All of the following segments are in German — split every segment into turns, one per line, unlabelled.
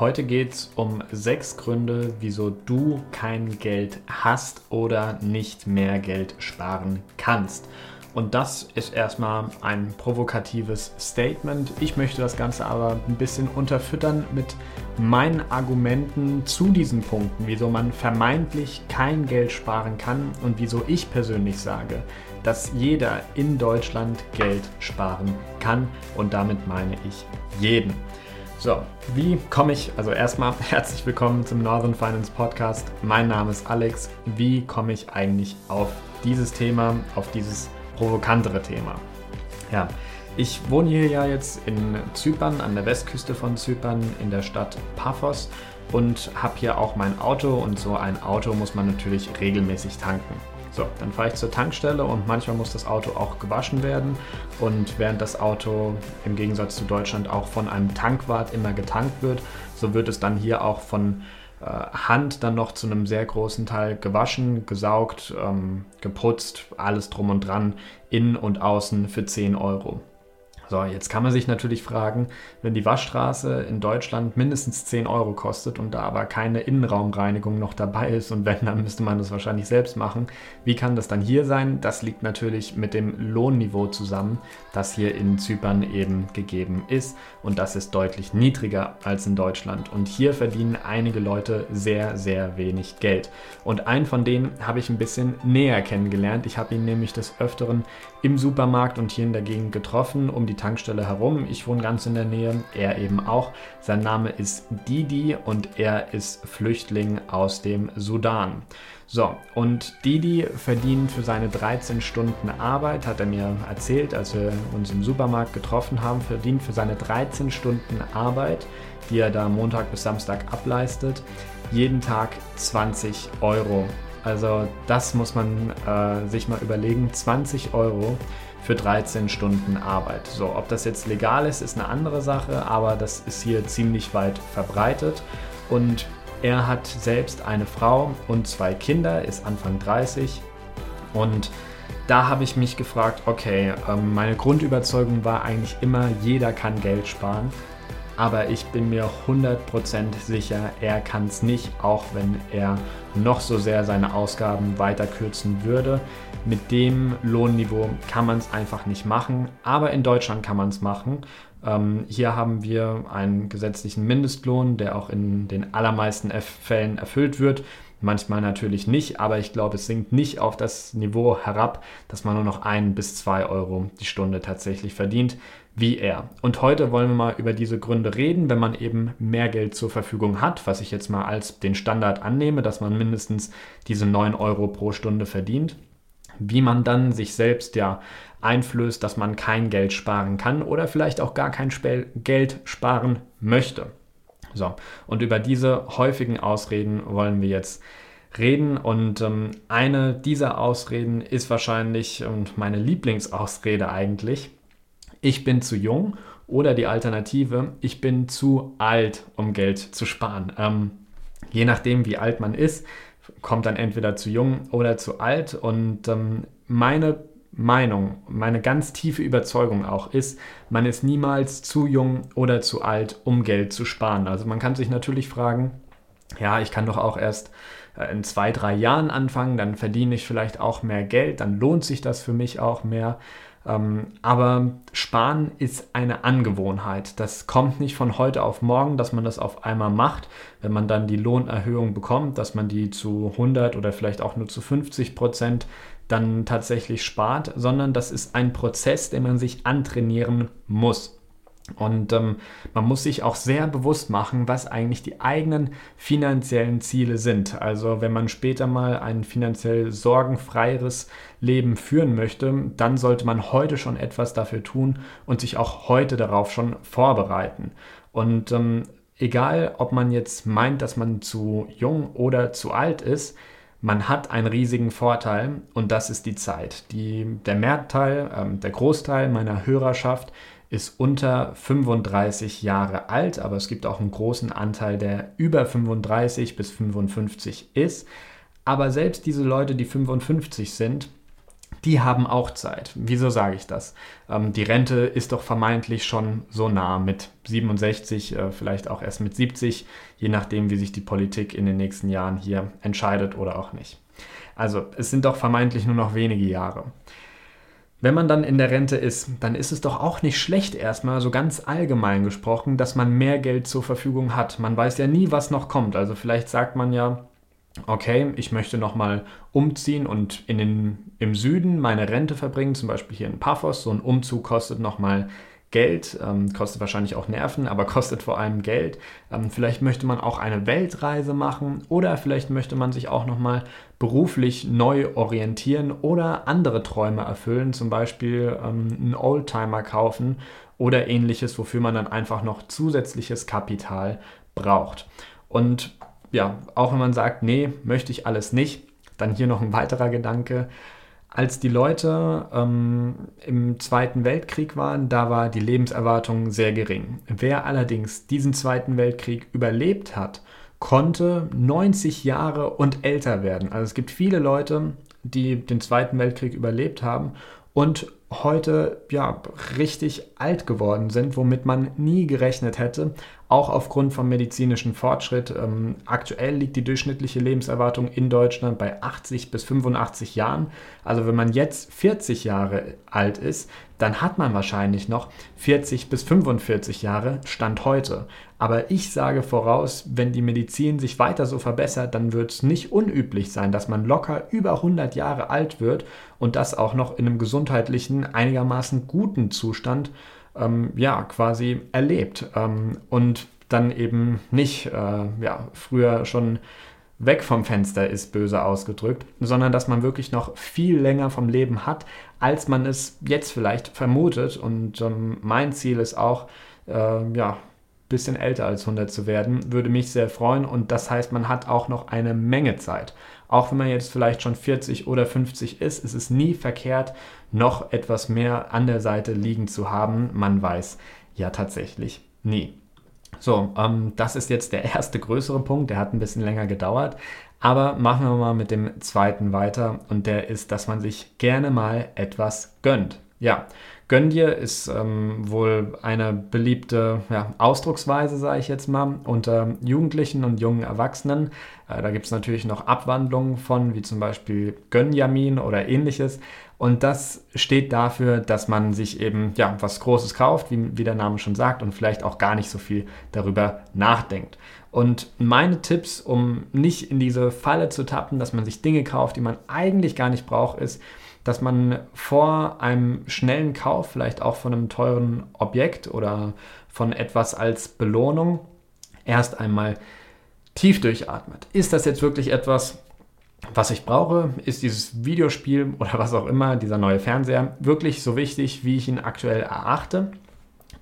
Heute geht es um sechs Gründe, wieso du kein Geld hast oder nicht mehr Geld sparen kannst. Und das ist erstmal ein provokatives Statement. Ich möchte das Ganze aber ein bisschen unterfüttern mit meinen Argumenten zu diesen Punkten, wieso man vermeintlich kein Geld sparen kann und wieso ich persönlich sage, dass jeder in Deutschland Geld sparen kann. Und damit meine ich jeden. So, wie komme ich, also erstmal herzlich willkommen zum Northern Finance Podcast. Mein Name ist Alex. Wie komme ich eigentlich auf dieses Thema, auf dieses provokantere Thema? Ja, ich wohne hier ja jetzt in Zypern, an der Westküste von Zypern, in der Stadt Paphos und habe hier auch mein Auto und so ein Auto muss man natürlich regelmäßig tanken. So, dann fahre ich zur Tankstelle und manchmal muss das Auto auch gewaschen werden. Und während das Auto im Gegensatz zu Deutschland auch von einem Tankwart immer getankt wird, so wird es dann hier auch von äh, Hand dann noch zu einem sehr großen Teil gewaschen, gesaugt, ähm, geputzt, alles drum und dran, innen und außen für 10 Euro. So, jetzt kann man sich natürlich fragen, wenn die Waschstraße in Deutschland mindestens 10 Euro kostet und da aber keine Innenraumreinigung noch dabei ist und wenn, dann müsste man das wahrscheinlich selbst machen. Wie kann das dann hier sein? Das liegt natürlich mit dem Lohnniveau zusammen, das hier in Zypern eben gegeben ist und das ist deutlich niedriger als in Deutschland. Und hier verdienen einige Leute sehr, sehr wenig Geld. Und einen von denen habe ich ein bisschen näher kennengelernt. Ich habe ihn nämlich des Öfteren im Supermarkt und hier in der Gegend getroffen, um die Tankstelle herum. Ich wohne ganz in der Nähe, er eben auch. Sein Name ist Didi und er ist Flüchtling aus dem Sudan. So, und Didi verdient für seine 13 Stunden Arbeit, hat er mir erzählt, als wir uns im Supermarkt getroffen haben, verdient für seine 13 Stunden Arbeit, die er da Montag bis Samstag ableistet, jeden Tag 20 Euro. Also das muss man äh, sich mal überlegen, 20 Euro für 13 Stunden Arbeit. So, ob das jetzt legal ist, ist eine andere Sache, aber das ist hier ziemlich weit verbreitet. Und er hat selbst eine Frau und zwei Kinder, ist Anfang 30 und da habe ich mich gefragt, okay, ähm, meine Grundüberzeugung war eigentlich immer, jeder kann Geld sparen aber ich bin mir 100% sicher, er kann es nicht, auch wenn er noch so sehr seine Ausgaben weiter kürzen würde. Mit dem Lohnniveau kann man es einfach nicht machen, aber in Deutschland kann man es machen. Ähm, hier haben wir einen gesetzlichen Mindestlohn, der auch in den allermeisten Fällen erfüllt wird. Manchmal natürlich nicht, aber ich glaube, es sinkt nicht auf das Niveau herab, dass man nur noch ein bis zwei Euro die Stunde tatsächlich verdient wie er. Und heute wollen wir mal über diese Gründe reden, wenn man eben mehr Geld zur Verfügung hat, was ich jetzt mal als den Standard annehme, dass man mindestens diese 9 Euro pro Stunde verdient, wie man dann sich selbst ja einflößt, dass man kein Geld sparen kann oder vielleicht auch gar kein Sp Geld sparen möchte. So, und über diese häufigen Ausreden wollen wir jetzt reden. Und ähm, eine dieser Ausreden ist wahrscheinlich und meine Lieblingsausrede eigentlich, ich bin zu jung oder die Alternative, ich bin zu alt, um Geld zu sparen. Ähm, je nachdem, wie alt man ist, kommt dann entweder zu jung oder zu alt. Und ähm, meine Meinung, meine ganz tiefe Überzeugung auch ist, man ist niemals zu jung oder zu alt, um Geld zu sparen. Also man kann sich natürlich fragen, ja, ich kann doch auch erst äh, in zwei, drei Jahren anfangen, dann verdiene ich vielleicht auch mehr Geld, dann lohnt sich das für mich auch mehr. Ähm, aber Sparen ist eine Angewohnheit. Das kommt nicht von heute auf morgen, dass man das auf einmal macht, wenn man dann die Lohnerhöhung bekommt, dass man die zu 100 oder vielleicht auch nur zu 50 Prozent dann tatsächlich spart, sondern das ist ein Prozess, den man sich antrainieren muss. Und ähm, man muss sich auch sehr bewusst machen, was eigentlich die eigenen finanziellen Ziele sind. Also wenn man später mal ein finanziell sorgenfreieres Leben führen möchte, dann sollte man heute schon etwas dafür tun und sich auch heute darauf schon vorbereiten. Und ähm, egal, ob man jetzt meint, dass man zu jung oder zu alt ist, man hat einen riesigen Vorteil und das ist die Zeit. Die, der Mehrteil, ähm, der Großteil meiner Hörerschaft ist unter 35 Jahre alt, aber es gibt auch einen großen Anteil, der über 35 bis 55 ist. Aber selbst diese Leute, die 55 sind, die haben auch Zeit. Wieso sage ich das? Ähm, die Rente ist doch vermeintlich schon so nah mit 67, äh, vielleicht auch erst mit 70, je nachdem, wie sich die Politik in den nächsten Jahren hier entscheidet oder auch nicht. Also es sind doch vermeintlich nur noch wenige Jahre. Wenn man dann in der Rente ist, dann ist es doch auch nicht schlecht erstmal, so ganz allgemein gesprochen, dass man mehr Geld zur Verfügung hat. Man weiß ja nie, was noch kommt. Also vielleicht sagt man ja, okay, ich möchte nochmal umziehen und in den, im Süden meine Rente verbringen, zum Beispiel hier in Paphos. So ein Umzug kostet nochmal Geld, ähm, kostet wahrscheinlich auch Nerven, aber kostet vor allem Geld. Ähm, vielleicht möchte man auch eine Weltreise machen oder vielleicht möchte man sich auch nochmal beruflich neu orientieren oder andere Träume erfüllen, zum Beispiel ähm, einen Oldtimer kaufen oder ähnliches, wofür man dann einfach noch zusätzliches Kapital braucht. Und ja, auch wenn man sagt, nee, möchte ich alles nicht, dann hier noch ein weiterer Gedanke. Als die Leute ähm, im Zweiten Weltkrieg waren, da war die Lebenserwartung sehr gering. Wer allerdings diesen Zweiten Weltkrieg überlebt hat, konnte 90 Jahre und älter werden. Also es gibt viele Leute, die den Zweiten Weltkrieg überlebt haben und heute ja richtig alt geworden sind, womit man nie gerechnet hätte, auch aufgrund vom medizinischen Fortschritt. Ähm, aktuell liegt die durchschnittliche Lebenserwartung in Deutschland bei 80 bis 85 Jahren. Also wenn man jetzt 40 Jahre alt ist, dann hat man wahrscheinlich noch 40 bis 45 Jahre Stand heute. Aber ich sage voraus, wenn die Medizin sich weiter so verbessert, dann wird es nicht unüblich sein, dass man locker über 100 Jahre alt wird und das auch noch in einem gesundheitlichen, einigermaßen guten Zustand ähm, ja, quasi erlebt ähm, und dann eben nicht äh, ja, früher schon weg vom Fenster ist, böse ausgedrückt, sondern dass man wirklich noch viel länger vom Leben hat, als man es jetzt vielleicht vermutet. Und ähm, mein Ziel ist auch, äh, ja, bisschen älter als 100 zu werden, würde mich sehr freuen. Und das heißt, man hat auch noch eine Menge Zeit. Auch wenn man jetzt vielleicht schon 40 oder 50 ist, ist es nie verkehrt, noch etwas mehr an der Seite liegen zu haben. Man weiß ja tatsächlich nie. So, ähm, das ist jetzt der erste größere Punkt, der hat ein bisschen länger gedauert. Aber machen wir mal mit dem zweiten weiter und der ist, dass man sich gerne mal etwas gönnt. Ja, Gönn dir ist ähm, wohl eine beliebte ja, Ausdrucksweise, sage ich jetzt mal, unter Jugendlichen und jungen Erwachsenen. Äh, da gibt es natürlich noch Abwandlungen von, wie zum Beispiel Gönjamin oder ähnliches. Und das steht dafür, dass man sich eben ja, was Großes kauft, wie, wie der Name schon sagt, und vielleicht auch gar nicht so viel darüber nachdenkt. Und meine Tipps, um nicht in diese Falle zu tappen, dass man sich Dinge kauft, die man eigentlich gar nicht braucht, ist, dass man vor einem schnellen Kauf, vielleicht auch von einem teuren Objekt oder von etwas als Belohnung, erst einmal tief durchatmet. Ist das jetzt wirklich etwas, was ich brauche? Ist dieses Videospiel oder was auch immer, dieser neue Fernseher, wirklich so wichtig, wie ich ihn aktuell erachte?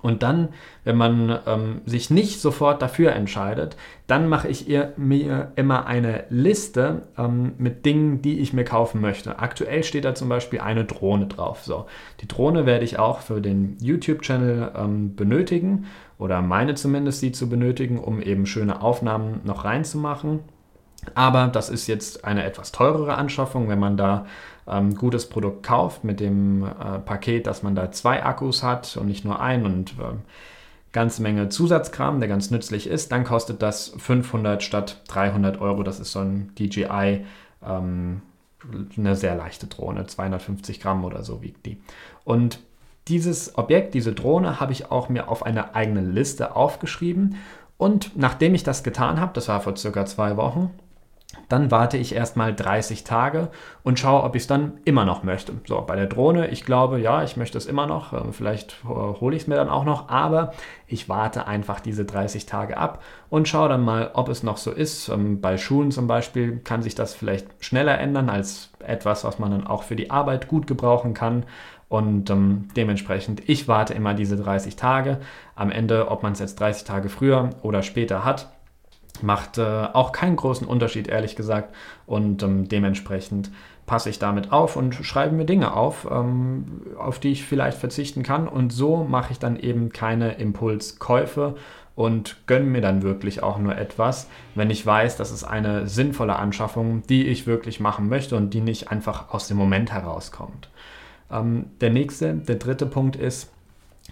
Und dann, wenn man ähm, sich nicht sofort dafür entscheidet, dann mache ich ihr, mir immer eine Liste ähm, mit Dingen, die ich mir kaufen möchte. Aktuell steht da zum Beispiel eine Drohne drauf. So, die Drohne werde ich auch für den YouTube-Channel ähm, benötigen oder meine zumindest sie zu benötigen, um eben schöne Aufnahmen noch reinzumachen. Aber das ist jetzt eine etwas teurere Anschaffung, wenn man da ähm, gutes Produkt kauft mit dem äh, Paket, dass man da zwei Akkus hat und nicht nur einen und äh, ganze Menge Zusatzkram, der ganz nützlich ist, dann kostet das 500 statt 300 Euro. Das ist so ein DJI, ähm, eine sehr leichte Drohne, 250 Gramm oder so wiegt die. Und dieses Objekt, diese Drohne, habe ich auch mir auf eine eigene Liste aufgeschrieben. Und nachdem ich das getan habe, das war vor circa zwei Wochen, dann warte ich erstmal 30 Tage und schaue, ob ich es dann immer noch möchte. So, bei der Drohne, ich glaube, ja, ich möchte es immer noch. Ähm, vielleicht äh, hole ich es mir dann auch noch, aber ich warte einfach diese 30 Tage ab und schaue dann mal, ob es noch so ist. Ähm, bei Schulen zum Beispiel kann sich das vielleicht schneller ändern als etwas, was man dann auch für die Arbeit gut gebrauchen kann. Und ähm, dementsprechend, ich warte immer diese 30 Tage. Am Ende, ob man es jetzt 30 Tage früher oder später hat, Macht äh, auch keinen großen Unterschied, ehrlich gesagt. Und ähm, dementsprechend passe ich damit auf und schreibe mir Dinge auf, ähm, auf die ich vielleicht verzichten kann. Und so mache ich dann eben keine Impulskäufe und gönne mir dann wirklich auch nur etwas, wenn ich weiß, das ist eine sinnvolle Anschaffung, die ich wirklich machen möchte und die nicht einfach aus dem Moment herauskommt. Ähm, der nächste, der dritte Punkt ist,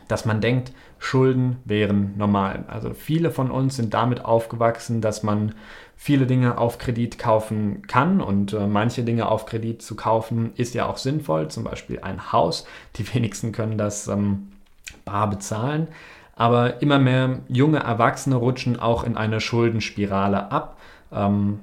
dass man denkt, Schulden wären normal. Also viele von uns sind damit aufgewachsen, dass man viele Dinge auf Kredit kaufen kann und äh, manche Dinge auf Kredit zu kaufen ist ja auch sinnvoll, zum Beispiel ein Haus. Die wenigsten können das ähm, bar bezahlen, aber immer mehr junge Erwachsene rutschen auch in eine Schuldenspirale ab. Ähm,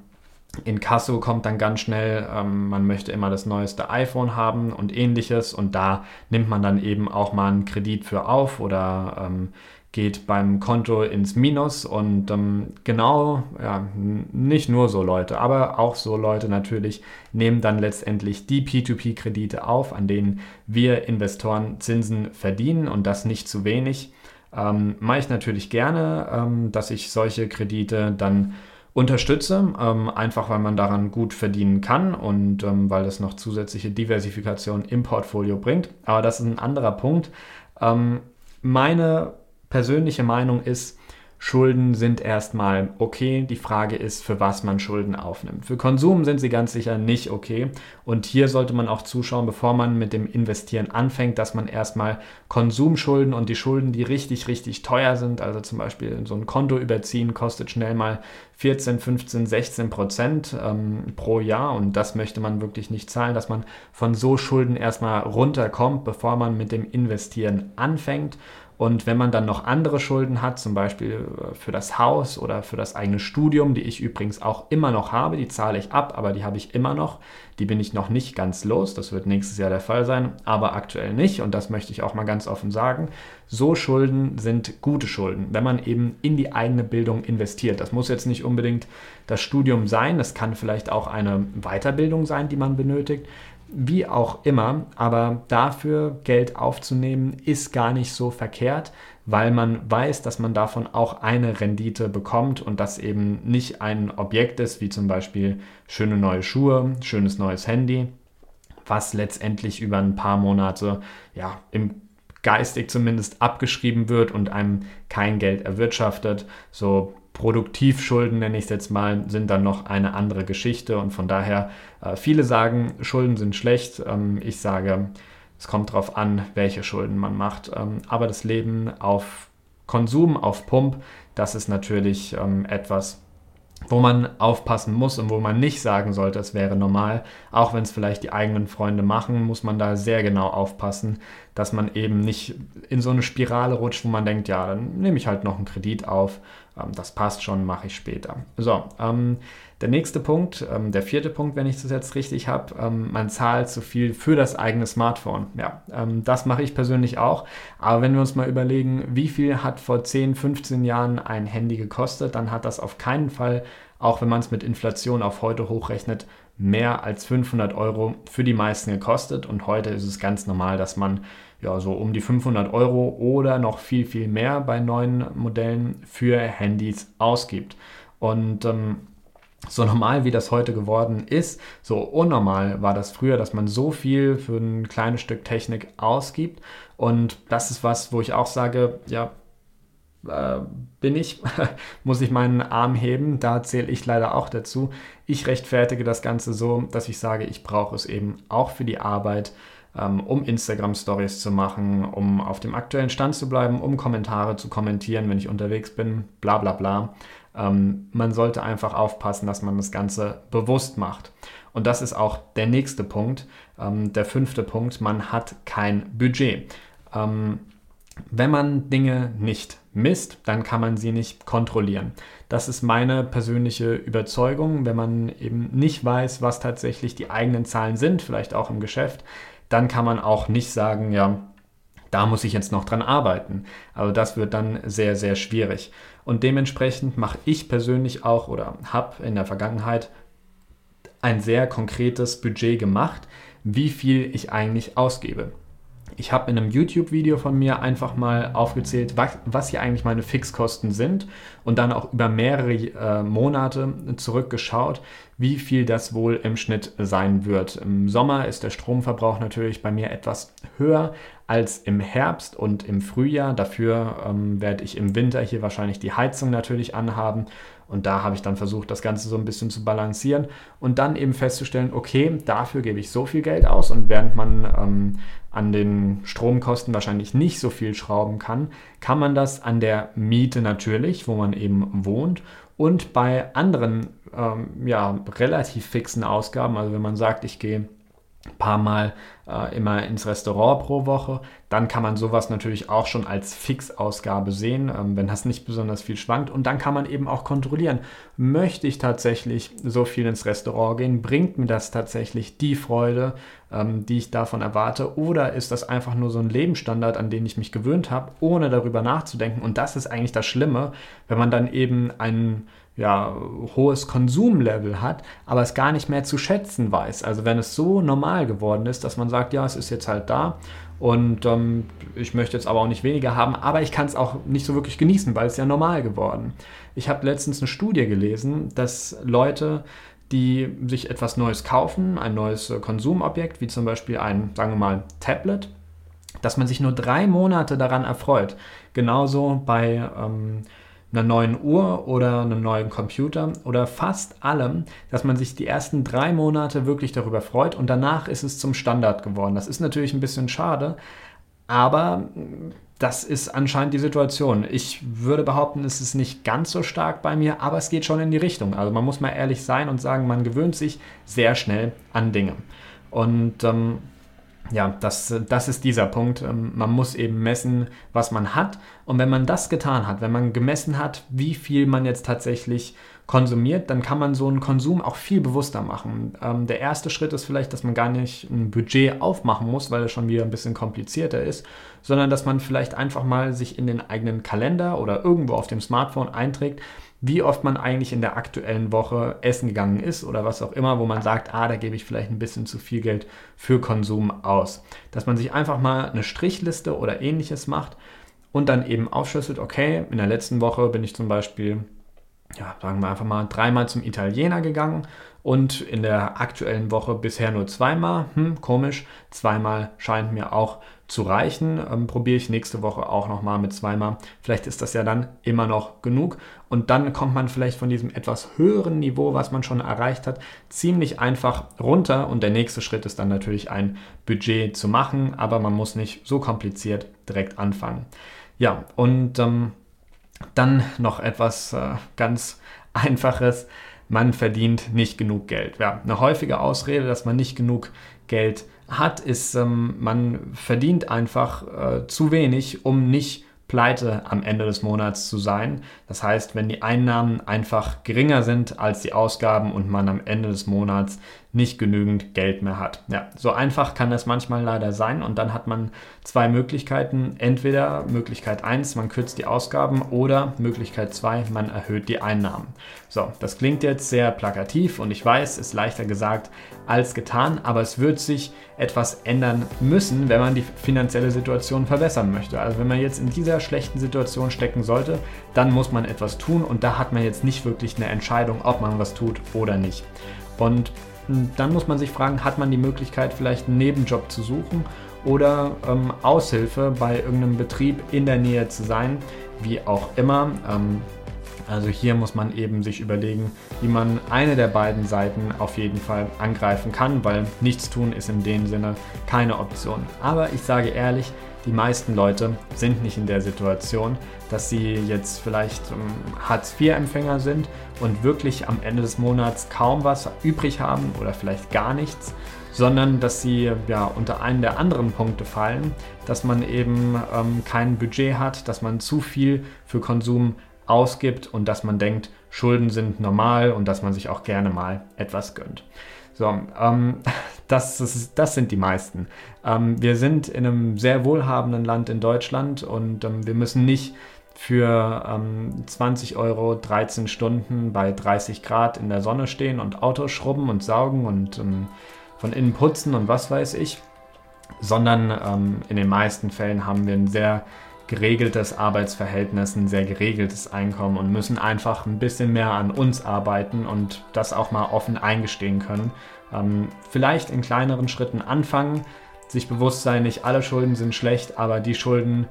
in Kasso kommt dann ganz schnell, ähm, man möchte immer das neueste iPhone haben und ähnliches und da nimmt man dann eben auch mal einen Kredit für auf oder ähm, geht beim Konto ins Minus und ähm, genau, ja, nicht nur so Leute, aber auch so Leute natürlich nehmen dann letztendlich die P2P-Kredite auf, an denen wir Investoren Zinsen verdienen und das nicht zu wenig. Ähm, mache ich natürlich gerne, ähm, dass ich solche Kredite dann unterstütze, ähm, einfach weil man daran gut verdienen kann und ähm, weil das noch zusätzliche Diversifikation im Portfolio bringt. Aber das ist ein anderer Punkt. Ähm, meine persönliche Meinung ist, Schulden sind erstmal okay. Die Frage ist, für was man Schulden aufnimmt. Für Konsum sind sie ganz sicher nicht okay. Und hier sollte man auch zuschauen, bevor man mit dem Investieren anfängt, dass man erstmal Konsumschulden und die Schulden, die richtig, richtig teuer sind, also zum Beispiel so ein Konto überziehen, kostet schnell mal 14, 15, 16 Prozent ähm, pro Jahr. Und das möchte man wirklich nicht zahlen, dass man von so Schulden erstmal runterkommt, bevor man mit dem Investieren anfängt. Und wenn man dann noch andere Schulden hat, zum Beispiel äh, für das Haus oder für das eigene Studium, die ich übrigens auch immer noch habe, die zahle ich ab, aber die habe ich immer noch, die bin ich noch nicht ganz los, das wird nächstes Jahr der Fall sein, aber aktuell nicht und das möchte ich auch mal ganz offen sagen. So Schulden sind gute Schulden, wenn man eben in die eigene Bildung investiert. Das muss jetzt nicht unbedingt das Studium sein, das kann vielleicht auch eine Weiterbildung sein, die man benötigt wie auch immer, aber dafür Geld aufzunehmen ist gar nicht so verkehrt, weil man weiß, dass man davon auch eine Rendite bekommt und das eben nicht ein Objekt ist, wie zum Beispiel schöne neue Schuhe, schönes neues Handy, was letztendlich über ein paar Monate ja im geistig zumindest abgeschrieben wird und einem kein Geld erwirtschaftet. So Produktivschulden, nenne ich es jetzt mal, sind dann noch eine andere Geschichte. Und von daher, äh, viele sagen, Schulden sind schlecht. Ähm, ich sage, es kommt darauf an, welche Schulden man macht. Ähm, aber das Leben auf Konsum, auf Pump, das ist natürlich ähm, etwas, wo man aufpassen muss und wo man nicht sagen sollte, es wäre normal. Auch wenn es vielleicht die eigenen Freunde machen, muss man da sehr genau aufpassen, dass man eben nicht in so eine Spirale rutscht, wo man denkt, ja, dann nehme ich halt noch einen Kredit auf. Ähm, das passt schon, mache ich später. So, ähm, der nächste Punkt, ähm, der vierte Punkt, wenn ich das jetzt richtig habe, ähm, man zahlt zu viel für das eigene Smartphone. Ja, ähm, das mache ich persönlich auch. Aber wenn wir uns mal überlegen, wie viel hat vor 10, 15 Jahren ein Handy gekostet, dann hat das auf keinen Fall, auch wenn man es mit Inflation auf heute hochrechnet, mehr als 500 Euro für die meisten gekostet. Und heute ist es ganz normal, dass man ja so um die 500 Euro oder noch viel, viel mehr bei neuen Modellen für Handys ausgibt. Und ähm, so normal wie das heute geworden ist, so unnormal war das früher, dass man so viel für ein kleines Stück Technik ausgibt. Und das ist was, wo ich auch sage, ja, äh, bin ich, muss ich meinen Arm heben. Da zähle ich leider auch dazu. Ich rechtfertige das Ganze so, dass ich sage, ich brauche es eben auch für die Arbeit, um Instagram-Stories zu machen, um auf dem aktuellen Stand zu bleiben, um Kommentare zu kommentieren, wenn ich unterwegs bin, bla bla bla. Ähm, man sollte einfach aufpassen, dass man das Ganze bewusst macht. Und das ist auch der nächste Punkt, ähm, der fünfte Punkt, man hat kein Budget. Ähm, wenn man Dinge nicht misst, dann kann man sie nicht kontrollieren. Das ist meine persönliche Überzeugung. Wenn man eben nicht weiß, was tatsächlich die eigenen Zahlen sind, vielleicht auch im Geschäft, dann kann man auch nicht sagen, ja, da muss ich jetzt noch dran arbeiten. Also das wird dann sehr, sehr schwierig. Und dementsprechend mache ich persönlich auch oder habe in der Vergangenheit ein sehr konkretes Budget gemacht, wie viel ich eigentlich ausgebe. Ich habe in einem YouTube-Video von mir einfach mal aufgezählt, was, was, hier eigentlich meine Fixkosten sind und dann auch über mehrere äh, Monate zurückgeschaut, wie viel das wohl im Schnitt sein wird. Im Sommer ist der Stromverbrauch natürlich bei mir etwas höher als im Herbst und im Frühjahr. Dafür ähm, werde ich im Winter hier wahrscheinlich die Heizung natürlich anhaben. Und da habe ich dann versucht, das Ganze so ein bisschen zu balancieren und dann eben festzustellen, okay, dafür gebe ich so viel Geld aus und während man ähm, an den Stromkosten wahrscheinlich nicht so viel schrauben kann, kann man das an der Miete natürlich, wo man eben wohnt und bei anderen ähm, ja, relativ fixen Ausgaben, also wenn man sagt, ich gehe paar Mal äh, immer ins Restaurant pro Woche, dann kann man sowas natürlich auch schon als Fixausgabe sehen, ähm, wenn das nicht besonders viel schwankt. Und dann kann man eben auch kontrollieren, möchte ich tatsächlich so viel ins Restaurant gehen, bringt mir das tatsächlich die Freude, ähm, die ich davon erwarte, oder ist das einfach nur so ein Lebensstandard, an den ich mich gewöhnt habe, ohne darüber nachzudenken. Und das ist eigentlich das Schlimme, wenn man dann eben einen ja, hohes Konsumlevel hat, aber es gar nicht mehr zu schätzen weiß. Also wenn es so normal geworden ist, dass man sagt, ja, es ist jetzt halt da und ähm, ich möchte jetzt aber auch nicht weniger haben, aber ich kann es auch nicht so wirklich genießen, weil es ja normal geworden. Ich habe letztens eine Studie gelesen, dass Leute, die sich etwas Neues kaufen, ein neues äh, Konsumobjekt, wie zum Beispiel ein, sagen wir mal, Tablet, dass man sich nur drei Monate daran erfreut. Genauso bei ähm, einer neuen Uhr oder einem neuen Computer oder fast allem, dass man sich die ersten drei Monate wirklich darüber freut und danach ist es zum Standard geworden. Das ist natürlich ein bisschen schade, aber das ist anscheinend die Situation. Ich würde behaupten, es ist nicht ganz so stark bei mir, aber es geht schon in die Richtung. Also man muss mal ehrlich sein und sagen, man gewöhnt sich sehr schnell an Dinge. Und ähm, ja, das, das ist dieser Punkt. Ähm, man muss eben messen, was man hat. Und wenn man das getan hat, wenn man gemessen hat, wie viel man jetzt tatsächlich konsumiert, dann kann man so einen Konsum auch viel bewusster machen. Ähm, der erste Schritt ist vielleicht, dass man gar nicht ein Budget aufmachen muss, weil es schon wieder ein bisschen komplizierter ist, sondern dass man vielleicht einfach mal sich in den eigenen Kalender oder irgendwo auf dem Smartphone einträgt, wie oft man eigentlich in der aktuellen Woche essen gegangen ist oder was auch immer, wo man sagt, ah, da gebe ich vielleicht ein bisschen zu viel Geld für Konsum aus. Dass man sich einfach mal eine Strichliste oder ähnliches macht und dann eben aufschlüsselt, okay, in der letzten Woche bin ich zum Beispiel, ja, sagen wir einfach mal, dreimal zum Italiener gegangen und in der aktuellen Woche bisher nur zweimal. Hm, komisch, zweimal scheint mir auch zu reichen. Ähm, Probiere ich nächste Woche auch nochmal mit zweimal. Vielleicht ist das ja dann immer noch genug. Und dann kommt man vielleicht von diesem etwas höheren Niveau, was man schon erreicht hat, ziemlich einfach runter. Und der nächste Schritt ist dann natürlich ein Budget zu machen, aber man muss nicht so kompliziert direkt anfangen. Ja, und ähm, dann noch etwas äh, ganz Einfaches. Man verdient nicht genug Geld. Ja, eine häufige Ausrede, dass man nicht genug Geld hat, ist, ähm, man verdient einfach äh, zu wenig, um nicht pleite am Ende des Monats zu sein. Das heißt, wenn die Einnahmen einfach geringer sind als die Ausgaben und man am Ende des Monats nicht genügend Geld mehr hat. Ja, so einfach kann das manchmal leider sein und dann hat man zwei Möglichkeiten. Entweder Möglichkeit 1, man kürzt die Ausgaben oder Möglichkeit 2, man erhöht die Einnahmen. So, das klingt jetzt sehr plakativ und ich weiß, ist leichter gesagt als getan, aber es wird sich etwas ändern müssen, wenn man die finanzielle Situation verbessern möchte. Also wenn man jetzt in dieser schlechten Situation stecken sollte, dann muss man etwas tun und da hat man jetzt nicht wirklich eine Entscheidung, ob man was tut oder nicht. Und dann muss man sich fragen, hat man die Möglichkeit, vielleicht einen Nebenjob zu suchen oder ähm, Aushilfe bei irgendeinem Betrieb in der Nähe zu sein, wie auch immer. Ähm, also hier muss man eben sich überlegen, wie man eine der beiden Seiten auf jeden Fall angreifen kann, weil nichts tun ist in dem Sinne keine Option. Aber ich sage ehrlich, die meisten Leute sind nicht in der Situation, dass sie jetzt vielleicht ähm, Hartz-IV-Empfänger sind und wirklich am Ende des Monats kaum was übrig haben oder vielleicht gar nichts, sondern dass sie ja unter einen der anderen Punkte fallen, dass man eben ähm, kein Budget hat, dass man zu viel für Konsum ausgibt und dass man denkt, Schulden sind normal und dass man sich auch gerne mal etwas gönnt. So, ähm, das, das, das, sind die meisten. Ähm, wir sind in einem sehr wohlhabenden Land in Deutschland und ähm, wir müssen nicht für 20 ähm, Euro 13 Stunden bei 30 Grad in der Sonne stehen und Autos schrubben und saugen und ähm, von innen putzen und was weiß ich, sondern ähm, in den meisten Fällen haben wir ein sehr geregeltes Arbeitsverhältnis, ein sehr geregeltes Einkommen und müssen einfach ein bisschen mehr an uns arbeiten und das auch mal offen eingestehen können. Ähm, vielleicht in kleineren Schritten anfangen, sich bewusst sein, nicht alle Schulden sind schlecht, aber die Schulden,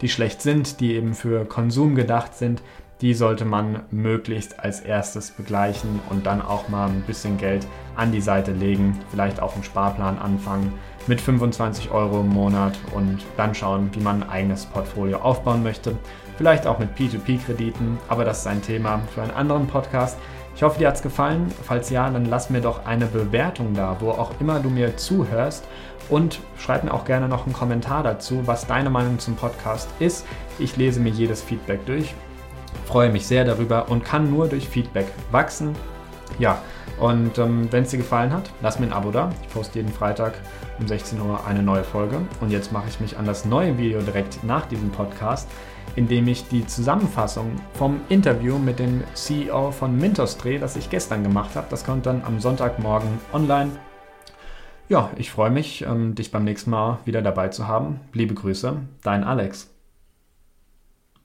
die schlecht sind, die eben für Konsum gedacht sind, die sollte man möglichst als erstes begleichen und dann auch mal ein bisschen Geld an die Seite legen, vielleicht auch einen Sparplan anfangen mit 25 Euro im Monat und dann schauen, wie man ein eigenes Portfolio aufbauen möchte. Vielleicht auch mit P2P-Krediten, aber das ist ein Thema für einen anderen Podcast. Ich hoffe, dir hat es gefallen. Falls ja, dann lass mir doch eine Bewertung da, wo auch immer du mir zuhörst. Und schreib mir auch gerne noch einen Kommentar dazu, was deine Meinung zum Podcast ist. Ich lese mir jedes Feedback durch, freue mich sehr darüber und kann nur durch Feedback wachsen. Ja, und ähm, wenn es dir gefallen hat, lass mir ein Abo da. Ich poste jeden Freitag um 16 Uhr eine neue Folge. Und jetzt mache ich mich an das neue Video direkt nach diesem Podcast indem ich die Zusammenfassung vom Interview mit dem CEO von Mintos drehe, das ich gestern gemacht habe. Das kommt dann am Sonntagmorgen online. Ja, ich freue mich, ähm, dich beim nächsten Mal wieder dabei zu haben. Liebe Grüße, dein Alex.